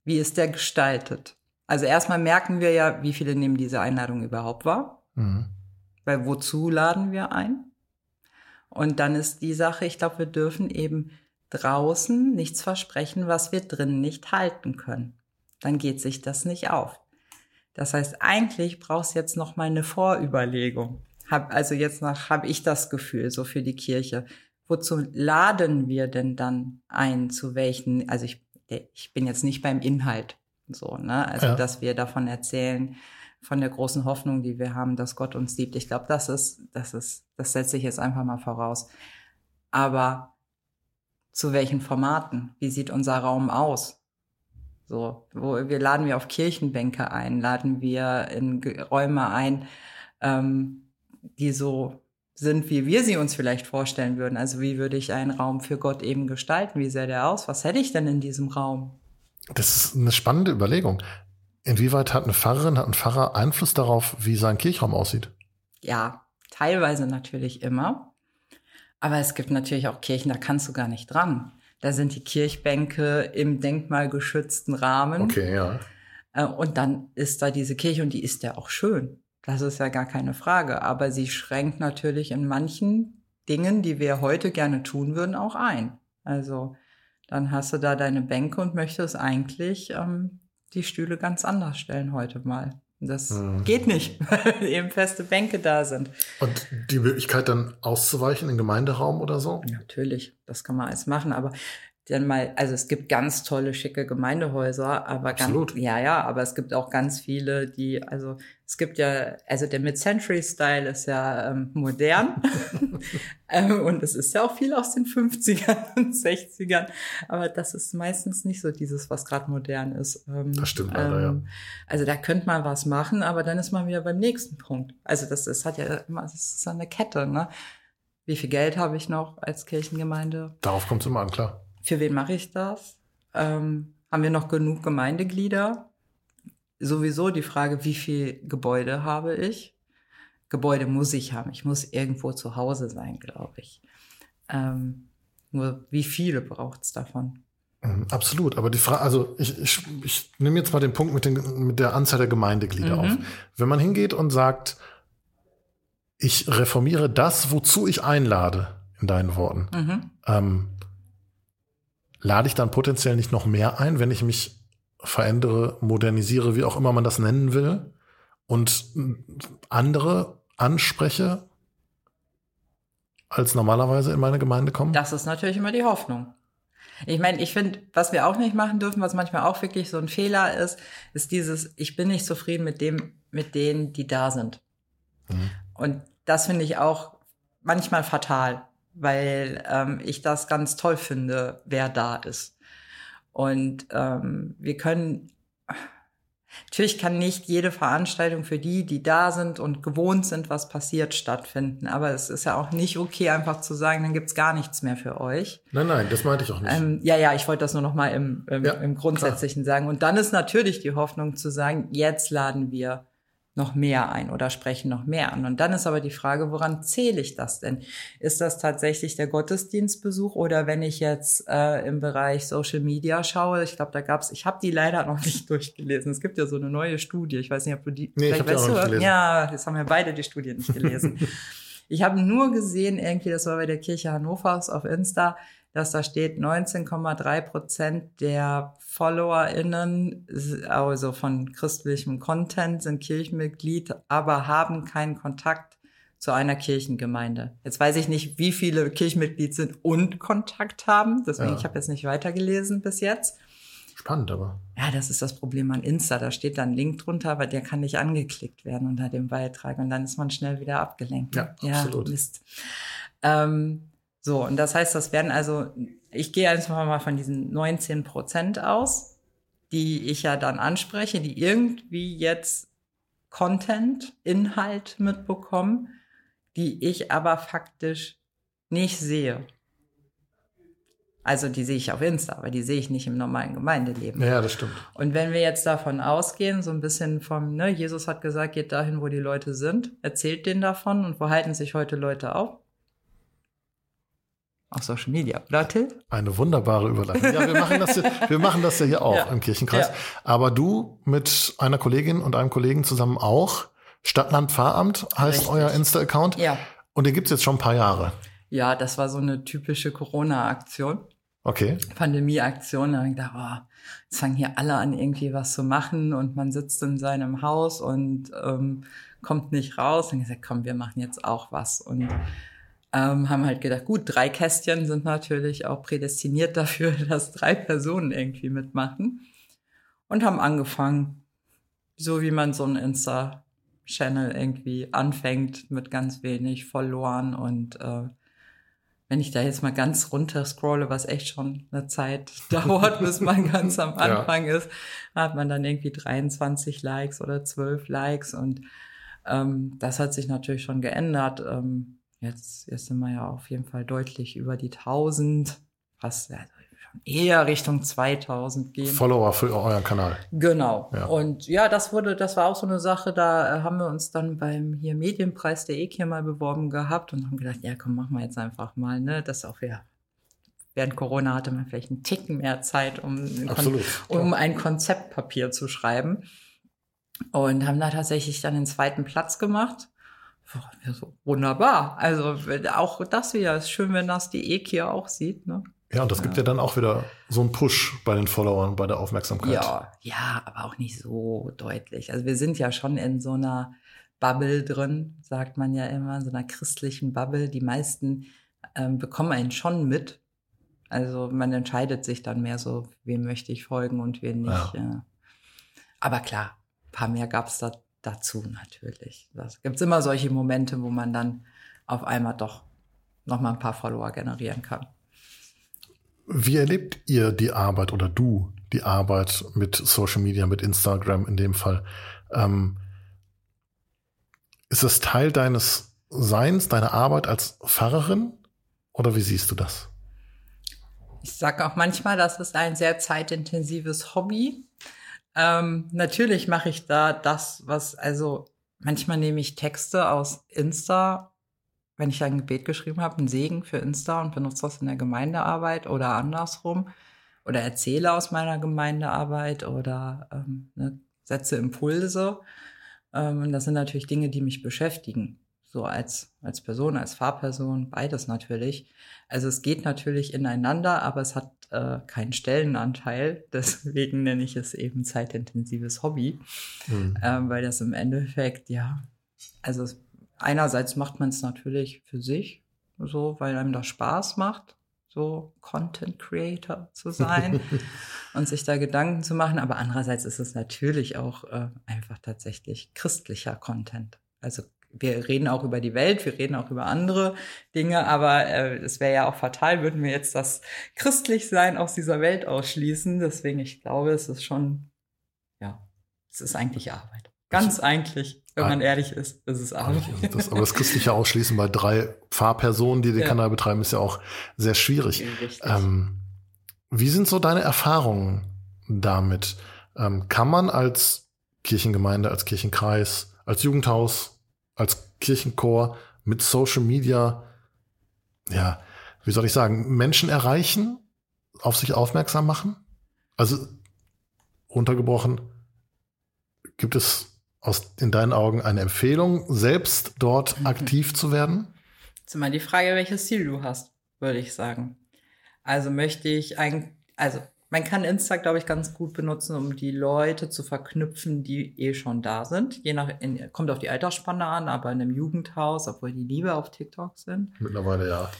Wie ist der gestaltet? Also erstmal merken wir ja, wie viele nehmen diese Einladung überhaupt wahr. Mhm. Weil wozu laden wir ein? Und dann ist die Sache, ich glaube, wir dürfen eben draußen nichts versprechen, was wir drinnen nicht halten können. Dann geht sich das nicht auf. Das heißt, eigentlich brauchst du jetzt noch mal eine Vorüberlegung. Hab, also jetzt noch habe ich das Gefühl, so für die Kirche. Wozu laden wir denn dann ein? Zu welchen? Also ich ich bin jetzt nicht beim Inhalt so, ne? Also, ja. dass wir davon erzählen, von der großen Hoffnung, die wir haben, dass Gott uns liebt. Ich glaube, das ist, das ist, das setze ich jetzt einfach mal voraus. Aber zu welchen Formaten? Wie sieht unser Raum aus? So, wo wir laden wir auf Kirchenbänke ein, laden wir in Räume ein, ähm, die so sind, wie wir sie uns vielleicht vorstellen würden. Also wie würde ich einen Raum für Gott eben gestalten? Wie sähe der aus? Was hätte ich denn in diesem Raum? Das ist eine spannende Überlegung. Inwieweit hat eine Pfarrerin, hat ein Pfarrer Einfluss darauf, wie sein Kirchraum aussieht? Ja, teilweise natürlich immer. Aber es gibt natürlich auch Kirchen, da kannst du gar nicht dran. Da sind die Kirchbänke im denkmalgeschützten Rahmen. Okay, ja. Äh, und dann ist da diese Kirche und die ist ja auch schön. Das ist ja gar keine Frage. Aber sie schränkt natürlich in manchen Dingen, die wir heute gerne tun würden, auch ein. Also dann hast du da deine Bänke und möchtest eigentlich ähm, die Stühle ganz anders stellen heute mal. Das mhm. geht nicht, weil eben feste Bänke da sind. Und die Möglichkeit dann auszuweichen in Gemeinderaum oder so? Natürlich, das kann man alles machen. Aber dann mal, also es gibt ganz tolle, schicke Gemeindehäuser, aber Absolut. ganz, ja, ja, aber es gibt auch ganz viele, die, also es gibt ja, also der Mid-Century-Style ist ja ähm, modern ähm, und es ist ja auch viel aus den 50ern und 60ern, aber das ist meistens nicht so dieses, was gerade modern ist. Ähm, das stimmt leider, ja. Ähm, also da könnte man was machen, aber dann ist man wieder beim nächsten Punkt. Also das, das hat ja immer, das ist eine Kette, ne? Wie viel Geld habe ich noch als Kirchengemeinde? Darauf kommt es immer an, klar für wen mache ich das? Ähm, haben wir noch genug Gemeindeglieder? Sowieso die Frage, wie viel Gebäude habe ich? Gebäude muss ich haben. Ich muss irgendwo zu Hause sein, glaube ich. Ähm, nur wie viele braucht es davon? Mhm, absolut, aber die Frage, also ich, ich, ich nehme jetzt mal den Punkt mit, den, mit der Anzahl der Gemeindeglieder mhm. auf. Wenn man hingeht und sagt, ich reformiere das, wozu ich einlade, in deinen Worten, mhm. ähm, lade ich dann potenziell nicht noch mehr ein, wenn ich mich verändere, modernisiere, wie auch immer man das nennen will, und andere anspreche, als normalerweise in meine Gemeinde kommen? Das ist natürlich immer die Hoffnung. Ich meine, ich finde, was wir auch nicht machen dürfen, was manchmal auch wirklich so ein Fehler ist, ist dieses, ich bin nicht zufrieden mit dem, mit denen, die da sind. Mhm. Und das finde ich auch manchmal fatal weil ähm, ich das ganz toll finde, wer da ist. Und ähm, wir können, natürlich kann nicht jede Veranstaltung für die, die da sind und gewohnt sind, was passiert, stattfinden. Aber es ist ja auch nicht okay, einfach zu sagen, dann gibt's gar nichts mehr für euch. Nein, nein, das meinte ich auch nicht. Ähm, ja, ja, ich wollte das nur noch mal im, im, ja, im Grundsätzlichen klar. sagen. Und dann ist natürlich die Hoffnung zu sagen, jetzt laden wir noch mehr ein oder sprechen noch mehr an. Und dann ist aber die Frage, woran zähle ich das denn? Ist das tatsächlich der Gottesdienstbesuch oder wenn ich jetzt äh, im Bereich Social Media schaue, ich glaube, da gab's, ich habe die leider noch nicht durchgelesen. Es gibt ja so eine neue Studie, ich weiß nicht, ob du die nee, vielleicht ich weißt du, ja, jetzt haben wir beide die Studie nicht gelesen. ich habe nur gesehen, irgendwie, das war bei der Kirche Hannovers auf Insta, dass da steht 19,3 Prozent der FollowerInnen, also von christlichem Content, sind Kirchenmitglied, aber haben keinen Kontakt zu einer Kirchengemeinde. Jetzt weiß ich nicht, wie viele Kirchenmitglieder sind und Kontakt haben. Deswegen, Ja. ich habe jetzt nicht weitergelesen bis jetzt. Spannend, aber. Ja, das ist das Problem an Insta. Da steht dann ein Link drunter, aber der kann nicht angeklickt werden unter dem Beitrag und dann ist man schnell wieder abgelenkt. Ja, absolut. Mist. Ähm, so, und das heißt, das werden also, ich gehe einfach mal von diesen 19 Prozent aus, die ich ja dann anspreche, die irgendwie jetzt Content, Inhalt mitbekommen, die ich aber faktisch nicht sehe. Also die sehe ich auf Insta, aber die sehe ich nicht im normalen Gemeindeleben. Ja, das stimmt. Und wenn wir jetzt davon ausgehen, so ein bisschen vom, ne, Jesus hat gesagt, geht dahin, wo die Leute sind, erzählt denen davon und wo halten sich heute Leute auf? Auf Social Media, oder Till? Eine wunderbare Überleitung. Ja, wir machen das, ja- wir machen das ja hier auch Ja. im Kirchenkreis. Ja. Aber du mit einer Kollegin und einem Kollegen zusammen auch. Stadtland Pfarramt heißt Richtig. euer Insta-Account. Ja. Und den gibt's jetzt schon ein paar Jahre. Ja, das war so eine typische Corona-Aktion. Okay. Pandemie-Aktion. Da habe ich gedacht, oh, jetzt fangen hier alle an, irgendwie was zu machen und man sitzt in seinem Haus und ähm, kommt nicht raus. Und gesagt, komm, wir machen jetzt auch was. Und ähm, haben halt gedacht, gut, drei Kästchen sind natürlich auch prädestiniert dafür, dass drei Personen irgendwie mitmachen. Und haben angefangen, so wie man so einen Insta-Channel irgendwie anfängt, mit ganz wenig Followern und äh, wenn ich da jetzt mal ganz runter scrolle, was echt schon eine Zeit dauert, bis man ganz am Ja. Anfang ist, hat man dann irgendwie 23 Likes oder 12 Likes und ähm, das hat sich natürlich schon geändert. Ähm, jetzt, jetzt sind wir ja auf jeden Fall deutlich über die 1000, fast also eher Richtung 2000 gehen. Follower für euren Kanal. Genau. Ja. Und ja, das wurde, das war auch so eine Sache, da äh, haben wir uns dann beim hier Medienpreis der EK mal beworben gehabt und haben gedacht, ja komm, machen wir jetzt einfach mal, ne? Das auch wieder. Während Corona hatte man vielleicht einen Ticken mehr Zeit, um, ein Kon- Absolut. um ein Konzeptpapier zu schreiben. Und haben da tatsächlich dann den zweiten Platz gemacht. Ja, so, wunderbar. Also auch das wieder ist schön, wenn das die EK hier auch sieht. Ne? Ja, und das gibt ja dann auch wieder so einen Push bei den Followern, bei der Aufmerksamkeit. Ja, ja, aber auch nicht so deutlich. Also wir sind ja schon in so einer Bubble drin, sagt man ja immer, in so einer christlichen Bubble. Die meisten ähm, bekommen einen schon mit. Also man entscheidet sich dann mehr so, wem möchte ich folgen und wen nicht. Ja. Aber klar, ein paar mehr gab's da dazu natürlich. Das gibt's immer solche Momente, wo man dann auf einmal doch noch mal ein paar Follower generieren kann. Wie erlebt ihr die Arbeit oder du die Arbeit mit Social Media, mit Instagram in dem Fall? Ähm, ist es Teil deines Seins, deiner Arbeit als Pfarrerin? Oder wie siehst du das? Ich sage auch manchmal, das ist ein sehr zeitintensives Hobby. Ähm, natürlich mache ich da das, was, also manchmal nehme ich Texte aus Insta, wenn ich ein Gebet geschrieben habe, einen Segen für Insta und benutze das in der Gemeindearbeit oder andersrum oder erzähle aus meiner Gemeindearbeit oder ähm, ne, setze Impulse. Ähm, und das sind natürlich Dinge, die mich beschäftigen. So als, als Person, als Fahrperson, beides natürlich. Also es geht natürlich ineinander, aber es hat äh, keinen Stellenanteil. Deswegen nenne ich es eben zeitintensives Hobby, Hm. ähm, weil das im Endeffekt, ja, also es, einerseits macht man es natürlich für sich, so, weil einem das Spaß macht, so Content Creator zu sein und sich da Gedanken zu machen. Aber andererseits ist es natürlich auch äh, einfach tatsächlich christlicher Content. Also wir reden auch über die Welt, wir reden auch über andere Dinge, aber äh, es wäre ja auch fatal, würden wir jetzt das Christlichsein aus dieser Welt ausschließen. Deswegen, ich glaube, es ist schon, ja, es ist eigentlich Arbeit. Ganz eigentlich, wenn man ehrlich ist, ist es Arbeit. Eigentlich ist das, aber das christliche Ausschließen bei drei Fahrpersonen, die den Ja. Kanal betreiben, ist ja auch sehr schwierig. Ähm, wie sind so deine Erfahrungen damit? Ähm, kann man als Kirchengemeinde, als Kirchenkreis, als Jugendhaus, als Kirchenchor mit Social Media, ja, wie soll ich sagen, Menschen erreichen, auf sich aufmerksam machen? Also runtergebrochen, gibt es aus, in deinen Augen eine Empfehlung, selbst dort Mhm. aktiv zu werden? Jetzt immer die Frage, welches Ziel du hast, würde ich sagen. Also möchte ich ein, also man kann Insta, glaube ich, ganz gut benutzen, um die Leute zu verknüpfen, die eh schon da sind. Je nach, in, kommt auf die Altersspanne an, aber in einem Jugendhaus, obwohl die Liebe auf TikTok sind. Mittlerweile ja.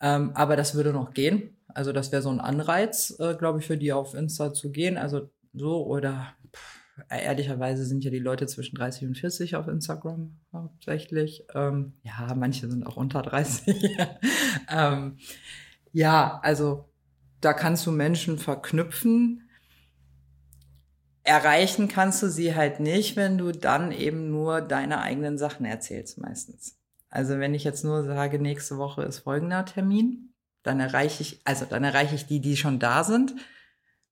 Ähm, aber das würde noch gehen. Also das wäre so ein Anreiz, äh, glaube ich, für die auf Insta zu gehen. Also so oder pff, ehrlicherweise sind ja die Leute zwischen 30 und 40 auf Instagram hauptsächlich. Ähm, ja, manche sind auch unter 30. ähm, ja, also da kannst du Menschen verknüpfen. Erreichen kannst du sie halt nicht, wenn du dann eben nur deine eigenen Sachen erzählst meistens. Also wenn ich jetzt nur sage, nächste Woche ist folgender Termin, dann erreiche ich, also dann erreiche ich die, die schon da sind.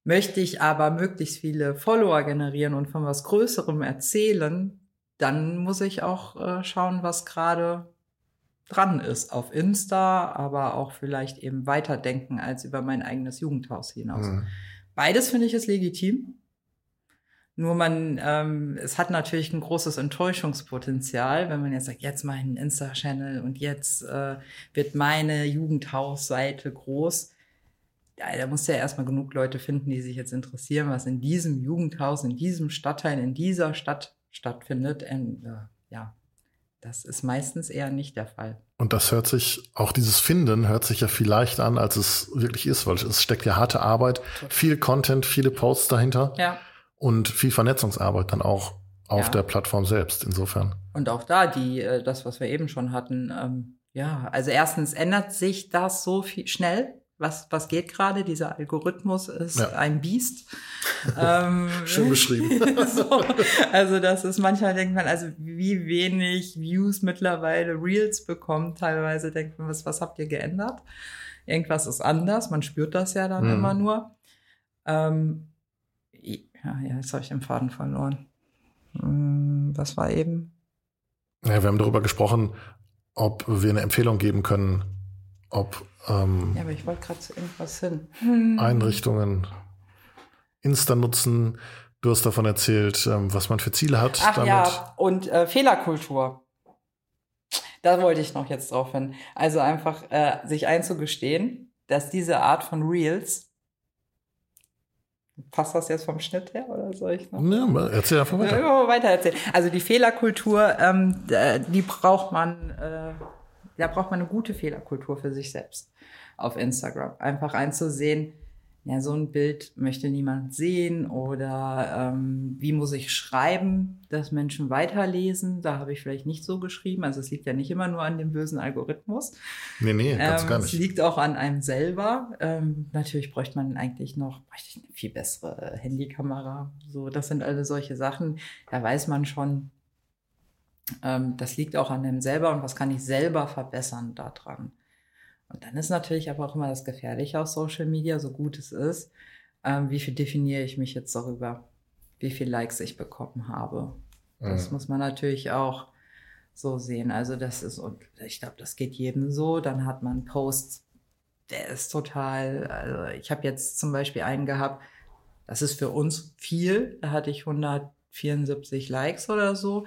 Möchte ich aber möglichst viele Follower generieren und von was Größerem erzählen, dann muss ich auch äh, schauen, was gerade dran ist auf Insta, aber auch vielleicht eben weiterdenken als über mein eigenes Jugendhaus hinaus. Mhm. Beides finde ich ist legitim. Nur man, ähm, es hat natürlich ein großes Enttäuschungspotenzial, wenn man jetzt sagt, jetzt mein Insta-Channel und jetzt äh, wird meine Jugendhausseite groß. Ja, da muss ja erstmal genug Leute finden, die sich jetzt interessieren, was in diesem Jugendhaus, in diesem Stadtteil, in dieser Stadt stattfindet. Und, äh, ja, das ist meistens eher nicht der Fall. Und das hört sich, auch dieses Finden hört sich ja viel leichter an, als es wirklich ist, weil es steckt ja harte Arbeit, viel Content, viele Posts dahinter ja. und viel Vernetzungsarbeit dann auch auf ja. der Plattform selbst, insofern. Und auch da, die, äh, das, was wir eben schon hatten, ähm, ja, also erstens ändert sich das so viel schnell, was, was geht gerade. Dieser Algorithmus ist ja. ein Biest. ähm, Schön beschrieben. so, also das ist manchmal denkt man, also wie wenig Views mittlerweile Reels bekommt. Teilweise denkt man, was, was habt ihr geändert? Irgendwas ist anders. Man spürt das ja dann mhm. immer nur. Ähm, ja, ja, jetzt habe ich den Faden verloren. Hm, was war eben? Ja, wir haben darüber gesprochen, ob wir eine Empfehlung geben können, ob ähm, ja, aber ich wollte gerade zu irgendwas hin. Hm. Einrichtungen, Insta nutzen. Du hast davon erzählt, ähm, was man für Ziele hat. Ach damit. ja, und äh, Fehlerkultur. Da wollte ich noch jetzt drauf hin. Also einfach äh, sich einzugestehen, dass diese Art von Reels Passt das jetzt vom Schnitt her oder soll ich noch? Ja, erzähl einfach weiter. Ja, weiter erzählen. Also die Fehlerkultur, ähm, die braucht man, äh, da braucht man eine gute Fehlerkultur für sich selbst auf Instagram. Einfach einzusehen, ja, so ein Bild möchte niemand sehen oder ähm, wie muss ich schreiben, dass Menschen weiterlesen. Da habe ich vielleicht nicht so geschrieben. Also es liegt ja nicht immer nur an dem bösen Algorithmus. Nee, nee, ganz ähm, gar nicht. Es liegt auch an einem selber. Ähm, natürlich bräuchte man eigentlich noch bräuchte ich eine viel bessere Handykamera. So, das sind alle solche Sachen. Da weiß man schon, das liegt auch an einem selber und was kann ich selber verbessern daran. Und dann ist natürlich aber auch immer das Gefährliche auf Social Media, so gut es ist, ähm, wie viel definiere ich mich jetzt darüber, wie viel Likes ich bekommen habe. Das mhm. muss man natürlich auch so sehen. Also das ist, und ich glaube, das geht jedem so. Dann hat man Posts, der ist total, also ich habe jetzt zum Beispiel einen gehabt, das ist für uns viel, da hatte ich 174 Likes oder so.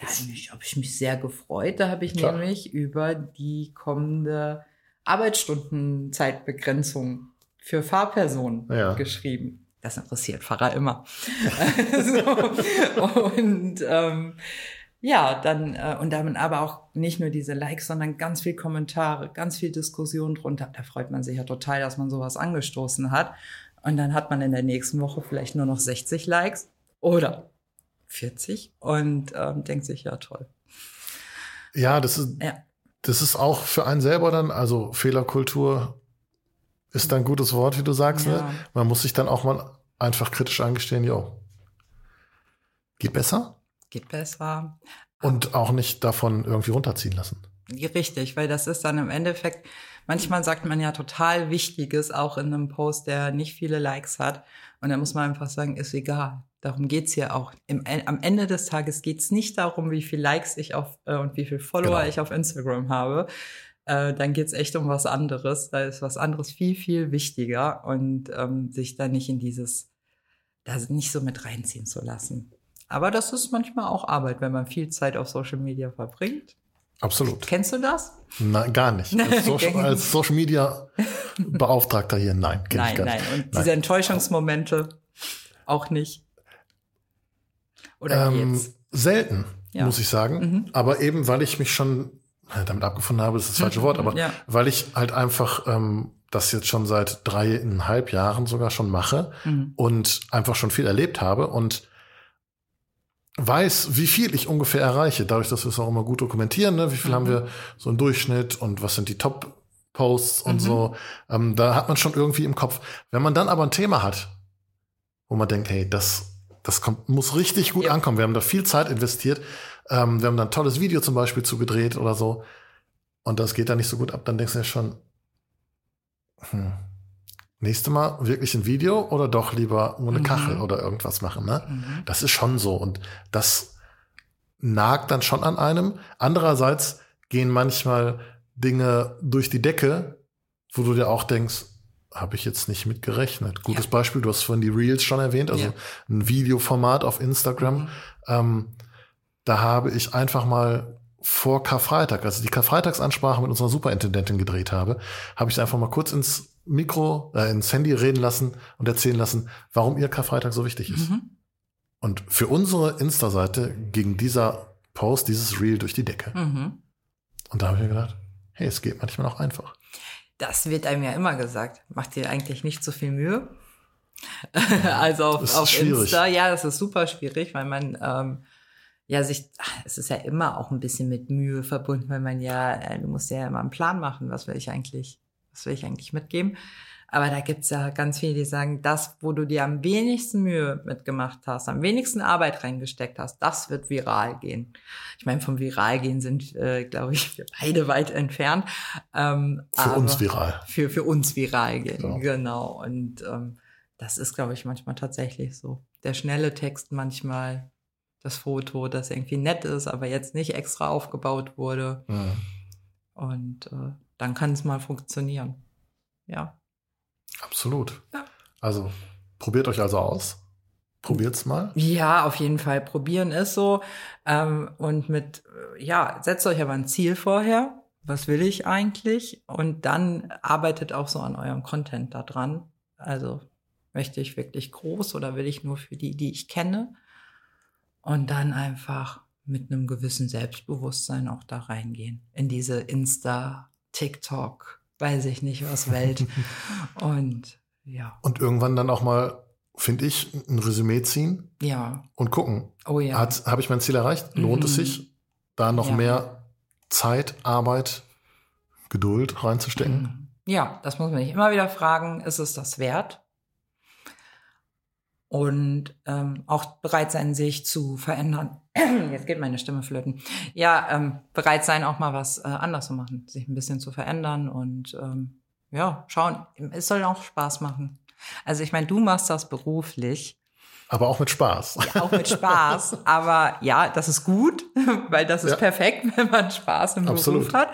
Da habe ich, hab ich mich sehr gefreut. Da habe ich Klar. nämlich über die kommende Arbeitsstundenzeitbegrenzung für Fahrpersonen ja. geschrieben. Das interessiert Pfarrer immer. so. Und ähm, ja, dann äh, und dann aber auch nicht nur diese Likes, sondern ganz viel Kommentare, ganz viel Diskussion drunter. Da freut man sich ja total, dass man sowas angestoßen hat. Und dann hat man in der nächsten Woche vielleicht nur noch 60 Likes oder 40 und ähm, denkt sich, ja toll. Ja, das ist, ja das ist auch für einen selber dann, also Fehlerkultur ist ein gutes Wort, wie du sagst. Ne? Ja. Ne? Man muss sich dann auch mal einfach kritisch eingestehen, jo. Geht besser? Geht besser. Und auch nicht davon irgendwie runterziehen lassen. Richtig, weil das ist dann im Endeffekt, manchmal sagt man ja total Wichtiges, auch in einem Post, der nicht viele Likes hat. Und da muss man einfach sagen, ist egal. Darum geht's hier auch. Im, am Ende des Tages geht's nicht darum, wie viel Likes ich auf äh, und wie viel Follower genau. ich auf Instagram habe. Äh, dann geht's echt um was anderes. Da ist was anderes viel, viel wichtiger und ähm, sich da nicht in dieses, da nicht so mit reinziehen zu lassen. Aber das ist manchmal auch Arbeit, wenn man viel Zeit auf Social Media verbringt. Absolut. Kennst du das? Nein, gar nicht. Als Social, als Social Media Beauftragter hier, nein, kenn nein, ich gar nein. nicht. Und diese Enttäuschungsmomente auch nicht. Oder Ähm, jetzt? selten, Ja. muss ich sagen. Aber eben, weil ich mich schon damit abgefunden habe, das ist das falsche Wort, aber Ja. weil ich halt einfach ähm, das jetzt schon seit dreieinhalb Jahren sogar schon mache Mhm. und einfach schon viel erlebt habe und weiß, wie viel ich ungefähr erreiche, dadurch, dass wir es auch immer gut dokumentieren, ne? wie viel Mhm. haben wir so im Durchschnitt und was sind die Top-Posts und Mhm. so. Ähm, da hat man schon irgendwie im Kopf. Wenn man dann aber ein Thema hat, wo man denkt, hey, das, das kommt, muss richtig gut Ja. ankommen. Wir haben da viel Zeit investiert. Ähm, wir haben da ein tolles Video zum Beispiel zugedreht oder so. Und das geht da nicht so gut ab. Dann denkst du ja schon, hm, nächste Mal wirklich ein Video oder doch lieber ohne Mhm. Kachel oder irgendwas machen, ne? Mhm. Das ist schon so. Und das nagt dann schon an einem. Andererseits gehen manchmal Dinge durch die Decke, wo du dir auch denkst, habe ich jetzt nicht mit gerechnet. Gutes Ja. Beispiel, du hast vorhin die Reels schon erwähnt, also Ja. ein Videoformat auf Instagram. Mhm. Ähm, da habe ich einfach mal vor Karfreitag, als ich die Karfreitagsansprache mit unserer Superintendentin gedreht habe, habe ich einfach mal kurz ins Mikro, äh, ins Handy reden lassen und erzählen lassen, warum ihr Karfreitag so wichtig ist. Mhm. Und für unsere Insta-Seite ging dieser Post, dieses Reel durch die Decke. Mhm. Und da habe ich mir gedacht, hey, es geht manchmal auch einfach. Das wird einem ja immer gesagt. Macht dir eigentlich nicht so viel Mühe. also auf, auf schwierig. Insta, ja, das ist super schwierig, weil man ähm, ja sich, ach, es ist ja immer auch ein bisschen mit Mühe verbunden, weil man ja, äh, du musst ja immer einen Plan machen, was will ich eigentlich, was will ich eigentlich mitgeben. Aber da gibt's ja ganz viele, die sagen, das, wo du dir am wenigsten Mühe mitgemacht hast, am wenigsten Arbeit reingesteckt hast, das wird viral gehen. Ich meine, vom viral gehen sind, äh, glaube ich, wir beide weit entfernt. Ähm, Für uns viral. für, für uns viral gehen. Ja. Genau. Und ähm, das ist, glaube ich, manchmal tatsächlich so. Der schnelle Text manchmal, das Foto, das irgendwie nett ist, aber jetzt nicht extra aufgebaut wurde. Mhm. Und äh, dann kann es mal funktionieren. Ja. Absolut. Ja. Also probiert euch also aus. Probiert's mal. Ja, auf jeden Fall. Probieren ist so. Ähm, und mit, äh, ja, setzt euch aber ein Ziel vorher. Was will ich eigentlich? Und dann arbeitet auch so an eurem Content da dran. Also möchte ich wirklich groß oder will ich nur für die, die ich kenne? Und dann einfach mit einem gewissen Selbstbewusstsein auch da reingehen. In diese Insta, TikTok, weiß ich nicht was Welt. Und ja, Und irgendwann dann auch mal, finde ich, ein Resümee ziehen ja, und gucken. oh ja. Hat, habe ich mein Ziel erreicht? Lohnt es Mhm. sich, da noch Ja. mehr Zeit, Arbeit, Geduld reinzustecken? Mhm. Ja, das muss man sich immer wieder fragen, ist es das wert? Und ähm, auch bereit sein, sich zu verändern. Jetzt geht meine Stimme flöten. Ja, ähm, bereit sein, auch mal was äh, anders zu machen, sich ein bisschen zu verändern und ähm, ja, schauen, es soll auch Spaß machen. Also ich meine, du machst das beruflich, Aber auch mit Spaß. ja, auch mit Spaß, aber ja, das ist gut, weil das ist Ja. perfekt, wenn man Spaß im Absolut. Beruf hat.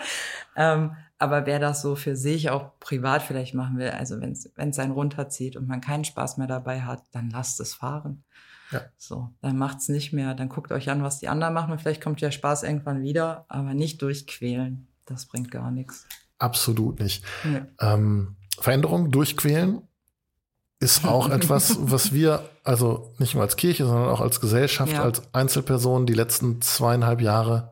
Ähm, aber wer das so für sich auch privat vielleicht machen will, also wenn es einen runterzieht und man keinen Spaß mehr dabei hat, dann lasst es fahren. Ja. So, dann macht's nicht mehr, dann guckt euch an, was die anderen machen und vielleicht kommt der Spaß irgendwann wieder, aber nicht durchquälen. Das bringt gar nichts. Absolut nicht. Nee. Ähm, Veränderung durchquälen ist auch etwas, was wir, also nicht nur als Kirche, sondern auch als Gesellschaft, Ja. als Einzelpersonen die letzten zweieinhalb Jahre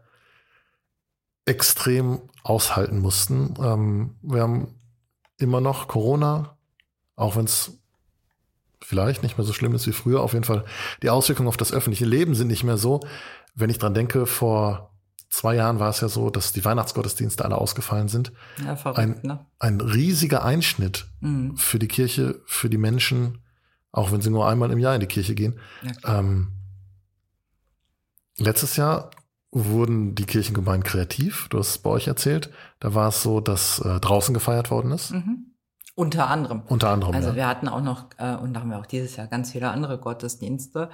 extrem aushalten mussten. Ähm, wir haben immer noch Corona, auch wenn es vielleicht nicht mehr so schlimm ist wie früher. Auf jeden Fall, die Auswirkungen auf das öffentliche Leben sind nicht mehr so. Wenn ich dran denke, vor zwei Jahren war es ja so, dass die Weihnachtsgottesdienste alle ausgefallen sind. Ja, verrückt, Ein- ne? Ein riesiger Einschnitt Mhm. für die Kirche, für die Menschen, auch wenn sie nur einmal im Jahr in die Kirche gehen. Ja. Ähm, letztes Jahr wurden die Kirchengemeinden kreativ. Du hast es bei euch erzählt. Da war es so, dass äh, draußen gefeiert worden ist. Mhm. Unter anderem. Unter anderem. Also ja. wir hatten auch noch, äh, und da haben wir auch dieses Jahr ganz viele andere Gottesdienste.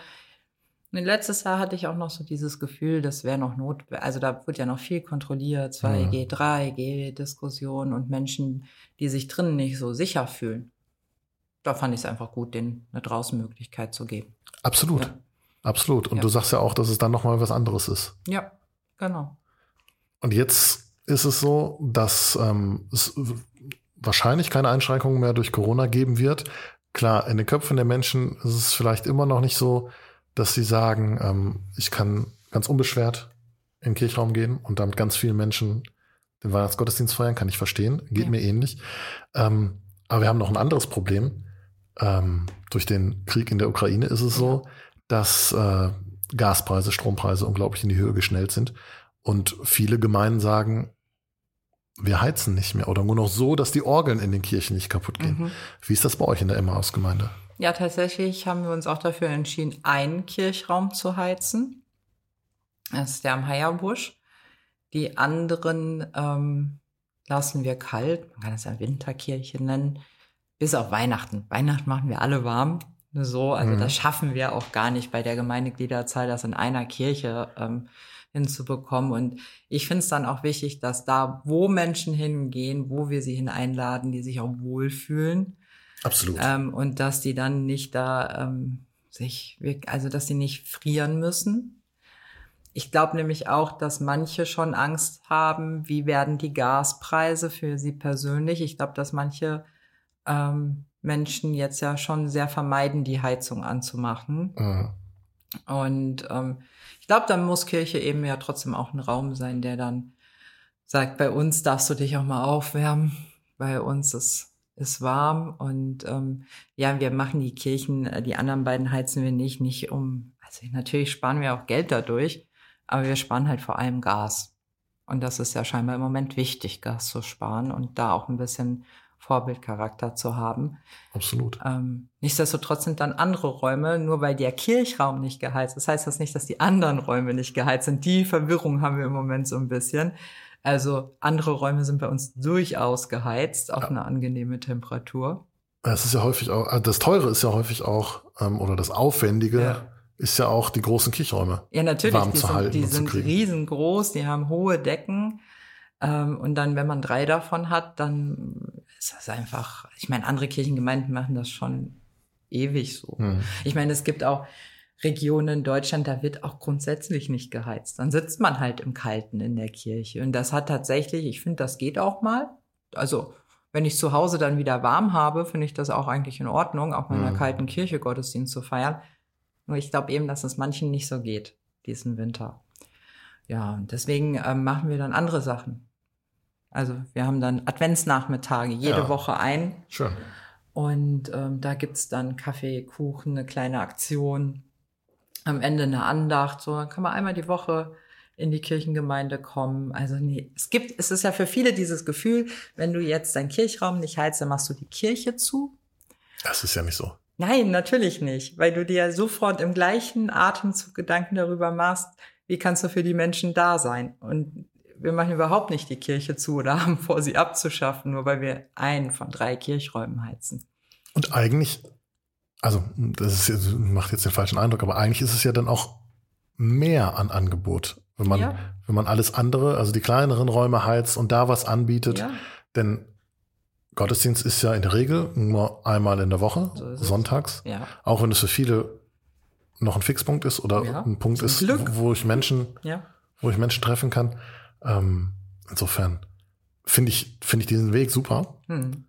Und letztes Jahr hatte ich auch noch so dieses Gefühl, das wäre noch not, also da wird ja noch viel kontrolliert, 2G, 3G, Diskussion und Menschen, die sich drinnen nicht so sicher fühlen. Da fand ich es einfach gut, denen eine Draußenmöglichkeit zu geben. Absolut. Ja. Absolut. Und Ja. du sagst ja auch, dass es dann nochmal was anderes ist. Ja, genau. Und jetzt ist es so, dass ähm, es wahrscheinlich keine Einschränkungen mehr durch Corona geben wird. Klar, in den Köpfen der Menschen ist es vielleicht immer noch nicht so, dass sie sagen, ähm, ich kann ganz unbeschwert in den Kirchraum gehen und damit ganz vielen Menschen den Weihnachtsgottesdienst feiern, kann ich verstehen, geht ja. mir ähnlich. Ähm, aber wir haben noch ein anderes Problem. Ähm, durch den Krieg in der Ukraine ist es so, dass äh, Gaspreise, Strompreise unglaublich in die Höhe geschnellt sind. Und viele Gemeinden sagen, wir heizen nicht mehr oder nur noch so, dass die Orgeln in den Kirchen nicht kaputt gehen. Mhm. Wie ist das bei euch in der Emmaus-Gemeinde? Ja, tatsächlich haben wir uns auch dafür entschieden, einen Kirchraum zu heizen. Das ist der am Heierbusch. Die anderen ähm, lassen wir kalt. Man kann es ja Winterkirche nennen. Bis auf Weihnachten. Weihnachten machen wir alle warm. So, also mhm. das schaffen wir auch gar nicht bei der Gemeindegliederzahl, das in einer Kirche ähm, hinzubekommen. Und ich finde es dann auch wichtig, dass da, wo Menschen hingehen, wo wir sie hineinladen, die sich auch wohlfühlen. Absolut. Ähm, und dass die dann nicht da ähm, sich, also dass sie nicht frieren müssen. Ich glaube nämlich auch, dass manche schon Angst haben, wie werden die Gaspreise für sie persönlich. Ich glaube, dass manche ähm, Menschen jetzt ja schon sehr vermeiden, die Heizung anzumachen. Mhm. Und ähm, ich glaube, dann muss Kirche eben ja trotzdem auch ein Raum sein, der dann sagt, bei uns darfst du dich auch mal aufwärmen, bei uns ist, ist warm und ähm, ja, wir machen die Kirchen, äh, die anderen beiden heizen wir nicht, nicht um, also natürlich sparen wir auch Geld dadurch, aber wir sparen halt vor allem Gas. Und das ist ja scheinbar im Moment wichtig, Gas zu sparen und da auch ein bisschen Vorbildcharakter zu haben. Absolut. Ähm, nichtsdestotrotz sind dann andere Räume, nur weil der Kirchraum nicht geheizt ist, heißt das nicht, dass die anderen Räume nicht geheizt sind. Die Verwirrung haben wir im Moment so ein bisschen. Also andere Räume sind bei uns durchaus geheizt auf ja. eine angenehme Temperatur. Das ist ja häufig auch, äh, das Teure ist ja häufig auch, ähm, oder das Aufwendige. Ja ist ja auch die großen Kirchräume. Ja, natürlich. Warm die zu sind, halten die sind riesengroß, die haben hohe Decken. Ähm, und dann, wenn man drei davon hat, dann ist das einfach, ich meine, andere Kirchengemeinden machen das schon ewig so. Mhm. Ich meine, es gibt auch Regionen in Deutschland, da wird auch grundsätzlich nicht geheizt. Dann sitzt man halt im Kalten in der Kirche. Und das hat tatsächlich, ich finde, das geht auch mal. Also, wenn ich zu Hause dann wieder warm habe, finde ich das auch eigentlich in Ordnung, auch mal in einer mhm. kalten Kirche Gottesdienst zu feiern. Nur ich glaube eben, dass es manchen nicht so geht, diesen Winter. Ja, und deswegen äh, machen wir dann andere Sachen. Also wir haben dann Adventsnachmittage, jede ja. Woche ein. Schön. Und ähm, da gibt's dann Kaffee, Kuchen, eine kleine Aktion. Am Ende eine Andacht. So, dann kann man einmal die Woche in die Kirchengemeinde kommen. Also nee, es gibt, es ist ja für viele dieses Gefühl, wenn du jetzt deinen Kirchraum nicht heizt, dann machst du die Kirche zu. Das ist ja nicht so. Nein, natürlich nicht, weil du dir sofort im gleichen Atemzug Gedanken darüber machst, wie kannst du für die Menschen da sein? Und wir machen überhaupt nicht die Kirche zu oder haben vor, sie abzuschaffen, nur weil wir einen von drei Kirchräumen heizen. Und eigentlich, also das jetzt, macht jetzt den falschen Eindruck, aber eigentlich ist es ja dann auch mehr an Angebot, wenn man, ja. wenn man alles andere, also die kleineren Räume heizt und da was anbietet. Ja. Denn Gottesdienst ist ja in der Regel nur einmal in der Woche, so sonntags. Ja. Auch wenn es für viele noch ein Fixpunkt ist oder ein Punkt ist, Glück. wo ich Menschen, wo ich Menschen treffen kann. Ähm, insofern finde ich, finde ich diesen Weg super. Hm.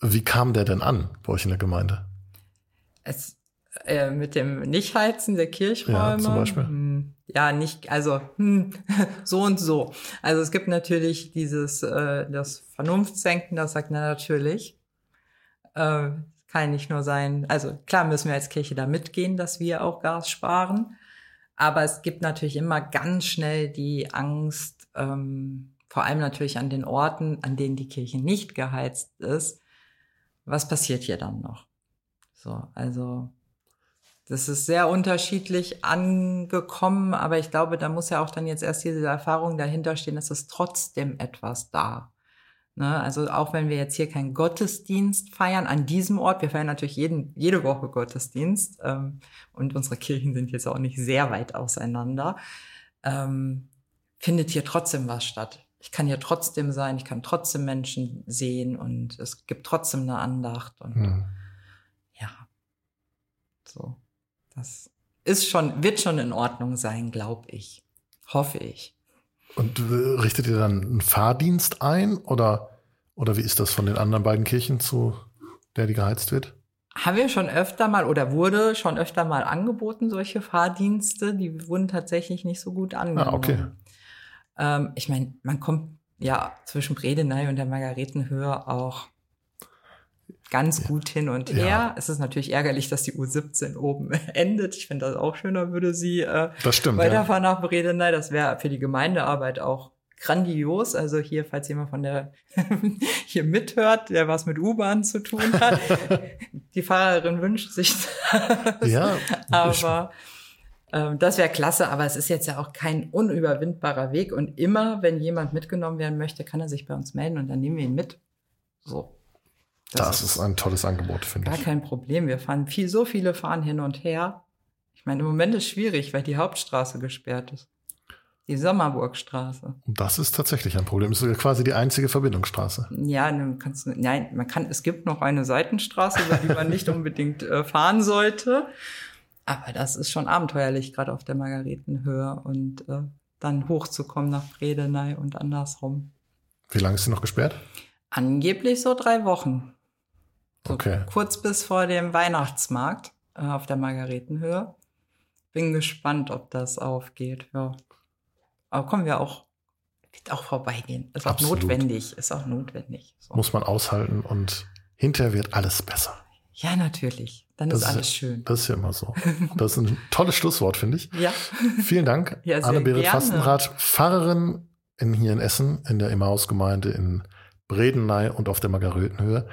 Wie kam der denn an bei euch in der Gemeinde? Es, äh, mit dem Nichtheizen der Kirchräume. Ja, zum Beispiel. Hm, ja, nicht, also hm, so und so. Also es gibt natürlich dieses, äh, das Vernunftsdenken, das sagt, na natürlich. Äh, kann nicht nur sein, also klar müssen wir als Kirche da mitgehen, dass wir auch Gas sparen. Aber es gibt natürlich immer ganz schnell die Angst, ähm, vor allem natürlich an den Orten, an denen die Kirche nicht geheizt ist. Was passiert hier dann noch? So, also das ist sehr unterschiedlich angekommen, aber ich glaube, da muss ja auch dann jetzt erst diese Erfahrung dahinter stehen, dass es trotzdem etwas da. Ne? Also auch wenn wir jetzt hier keinen Gottesdienst feiern an diesem Ort, wir feiern natürlich jeden, jede Woche Gottesdienst ähm, und unsere Kirchen sind jetzt auch nicht sehr weit auseinander, ähm, findet hier trotzdem was statt. Ich kann hier trotzdem sein, ich kann trotzdem Menschen sehen und es gibt trotzdem eine Andacht und hm. ja, so. Das ist schon, wird schon in Ordnung sein, glaube ich. Hoffe ich. Und äh, richtet ihr dann einen Fahrdienst ein oder, oder wie ist das von den anderen beiden Kirchen zu der, die geheizt wird? Haben wir schon öfter mal oder wurde schon öfter mal angeboten, solche Fahrdienste, die wurden tatsächlich nicht so gut angenommen. Ah, okay. Ähm, ich meine, man kommt ja zwischen Bredeney und der Margaretenhöhe auch ganz gut hin und her. Ja. Es ist natürlich ärgerlich, dass die U17 oben endet. Ich finde das auch schöner, würde sie äh, das stimmt, weiterfahren ja. nach Bredeney. Das wäre für die Gemeindearbeit auch grandios. Also hier, falls jemand von der hier mithört, der was mit U-Bahn zu tun hat, die Fahrerin wünscht sich das. Ja, aber ähm, das wäre klasse. Aber es ist jetzt ja auch kein unüberwindbarer Weg. Und immer, wenn jemand mitgenommen werden möchte, kann er sich bei uns melden und dann nehmen wir ihn mit. So. Das, das ist ein tolles Angebot, finde ich. Gar kein Problem. Wir fahren viel, so viele fahren hin und her. Ich meine, im Moment ist schwierig, weil die Hauptstraße gesperrt ist. Die Sommerburgstraße. Das ist tatsächlich ein Problem. Das ist quasi die einzige Verbindungsstraße. Ja, dann kannst du, nein, man kann, es gibt noch eine Seitenstraße, über die man nicht unbedingt äh, fahren sollte. Aber das ist schon abenteuerlich, gerade auf der Margaretenhöhe und äh, dann hochzukommen nach Bredeney und andersrum. Wie lange ist sie noch gesperrt? Angeblich so drei Wochen. So okay. Kurz bis vor dem Weihnachtsmarkt äh, auf der Margaretenhöhe. Bin gespannt, ob das aufgeht. Ja. Aber kommen wir auch, wird auch vorbeigehen. Ist auch Absolut. notwendig. Ist auch notwendig. So. Muss man aushalten und hinterher wird alles besser. Ja, natürlich. Dann das ist alles schön. Das ist ja immer so. Das ist ein tolles Schlusswort, finde ich. Ja. Vielen Dank, ja, Anne-Berit Fastenrath, Pfarrerin in, hier in Essen, in der Emmaus-Gemeinde in Bredeney und auf der Margaretenhöhe.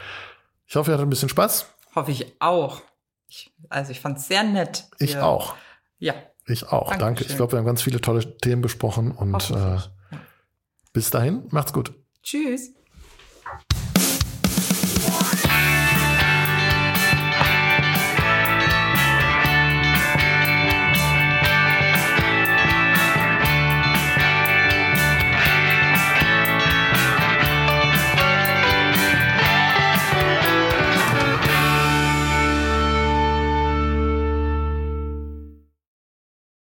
Ich hoffe, ihr hattet ein bisschen Spaß. Hoffe ich auch. Ich, also ich fand es sehr nett. Ich auch. Ja. Ich auch, Dankeschön. danke. Ich glaube, wir haben ganz viele tolle Themen besprochen und äh, bis dahin, macht's gut. Tschüss.